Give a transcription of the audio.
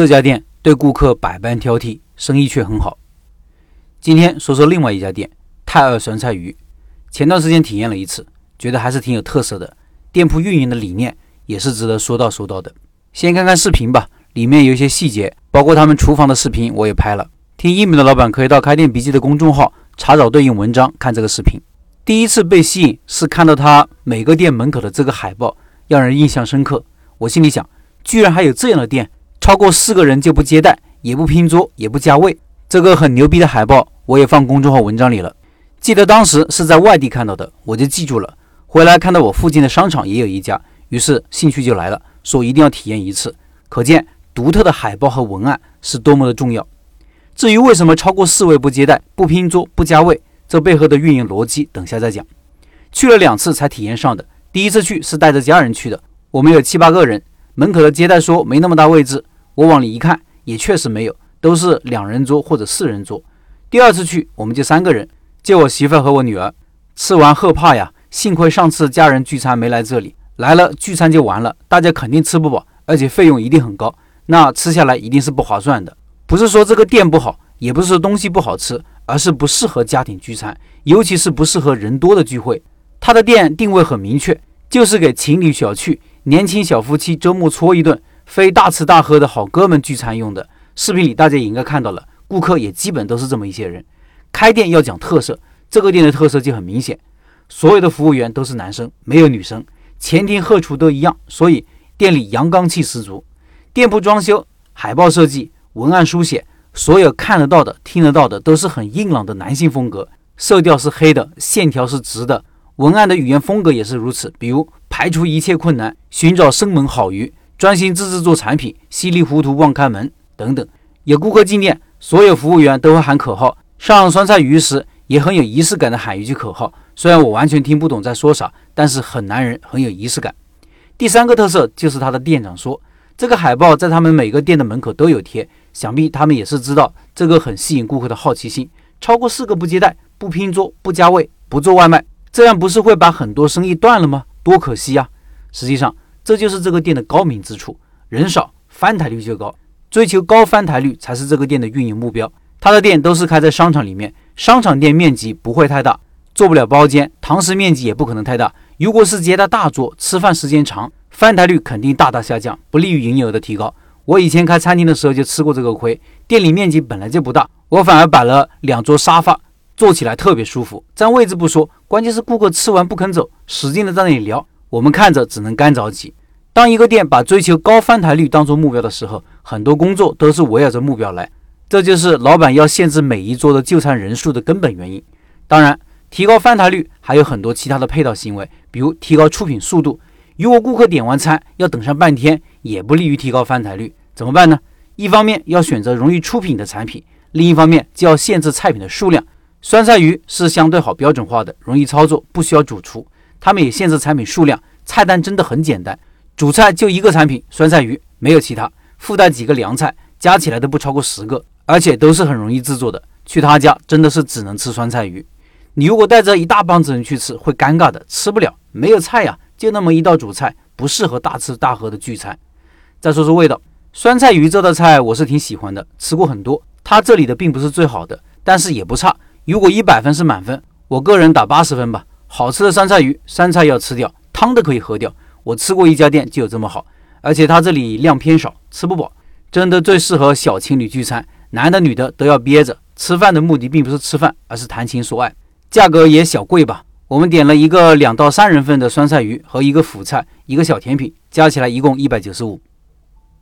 这家店对顾客百般挑剔，生意却很好。今天说说另外一家店泰二酸菜鱼，前段时间体验了一次，觉得还是挺有特色的。店铺运营的理念也是值得说道说道的。先看看视频吧，里面有一些细节，包括他们厨房的视频我也拍了。听音频的老板可以到开店笔记的公众号查找对应文章看这个视频。第一次被吸引是看到他每个店门口的这个海报，让人印象深刻。我心里想，居然还有这样的店。超过四个人就不接待，也不拼桌，也不加位。这个很牛逼的海报，我也放公众号文章里了。记得当时是在外地看到的，我就记住了。回来看到我附近的商场也有一家，于是兴趣就来了，说一定要体验一次。可见独特的海报和文案是多么的重要。至于为什么超过四位不接待、不拼桌、不加位，这背后的运营逻辑，等下再讲。去了两次才体验上的，第一次去是带着家人去的，我们有七八个人，门口的接待说没那么大位置。我往里一看，也确实没有，都是两人桌或者四人桌。第二次去，我们就三个人，就我媳妇和我女儿。吃完后怕呀，幸亏上次家人聚餐没来这里，来了聚餐就完了，大家肯定吃不饱，而且费用一定很高，那吃下来一定是不划算的。不是说这个店不好，也不是说东西不好吃，而是不适合家庭聚餐，尤其是不适合人多的聚会。他的店定位很明确，就是给情侣小聚、年轻小夫妻周末搓一顿。非大吃大喝的好哥们聚餐用的。视频里大家也应该看到了，顾客也基本都是这么一些人。开店要讲特色，这个店的特色就很明显，所有的服务员都是男生，没有女生，前厅后厨都一样，所以店里阳刚气十足。店铺装修、海报设计、文案书写，所有看得到的、听得到的都是很硬朗的男性风格，色调是黑的，线条是直的，文案的语言风格也是如此，比如排除一切困难，寻找生猛好鱼。专心致志做产品，稀里糊涂忘开门等等。有顾客进店，所有服务员都会喊口号。上酸菜鱼时，也很有仪式感的喊一句口号。虽然我完全听不懂在说啥，但是很男人，很有仪式感。第三个特色就是他的店长说，这个海报在他们每个店的门口都有贴，想必他们也是知道这个很吸引顾客的好奇心。超过四个不接待，不拼桌，不加位，不做外卖，这样不是会把很多生意断了吗？多可惜呀！实际上。这就是这个店的高明之处，人少翻台率就高，追求高翻台率才是这个店的运营目标。他的店都是开在商场里面，商场店面积不会太大，做不了包间，堂食面积也不可能太大。如果是接待大桌，吃饭时间长，翻台率肯定大大下降，不利于营业额的提高。我以前开餐厅的时候就吃过这个亏，店里面积本来就不大，我反而摆了两桌沙发，坐起来特别舒服。占位置不说，关键是顾客吃完不肯走，使劲的在那里聊。我们看着只能干着急。当一个店把追求高翻台率当做目标的时候，很多工作都是围绕着目标来。这就是老板要限制每一桌的就餐人数的根本原因。当然，提高翻台率还有很多其他的配套行为，比如提高出品速度。如果顾客点完餐要等上半天，也不利于提高翻台率。怎么办呢？一方面要选择容易出品的产品，另一方面就要限制菜品的数量。酸菜鱼是相对好标准化的，容易操作，不需要主厨。他们也限制产品数量，菜单真的很简单，主菜就一个产品酸菜鱼，没有其他，附带几个凉菜，加起来都不超过十个，而且都是很容易制作的。去他家真的是只能吃酸菜鱼，你如果带着一大帮子人去吃，会尴尬的，吃不了，没有菜呀，就那么一道主菜，不适合大吃大喝的聚餐。再说说味道，酸菜鱼这道菜我是挺喜欢的，吃过很多，他这里的并不是最好的，但是也不差。如果一百分是满分，我个人打八十分吧。好吃的酸菜鱼，酸菜要吃掉，汤都可以喝掉。我吃过一家店就有这么好，而且它这里量偏少，吃不饱，真的最适合小情侣聚餐，男的女的都要憋着。吃饭的目的并不是吃饭，而是谈情说爱。价格也小贵吧？我们点了一个两到三人份的酸菜鱼和一个辅菜，一个小甜品，加起来一共一百九十五。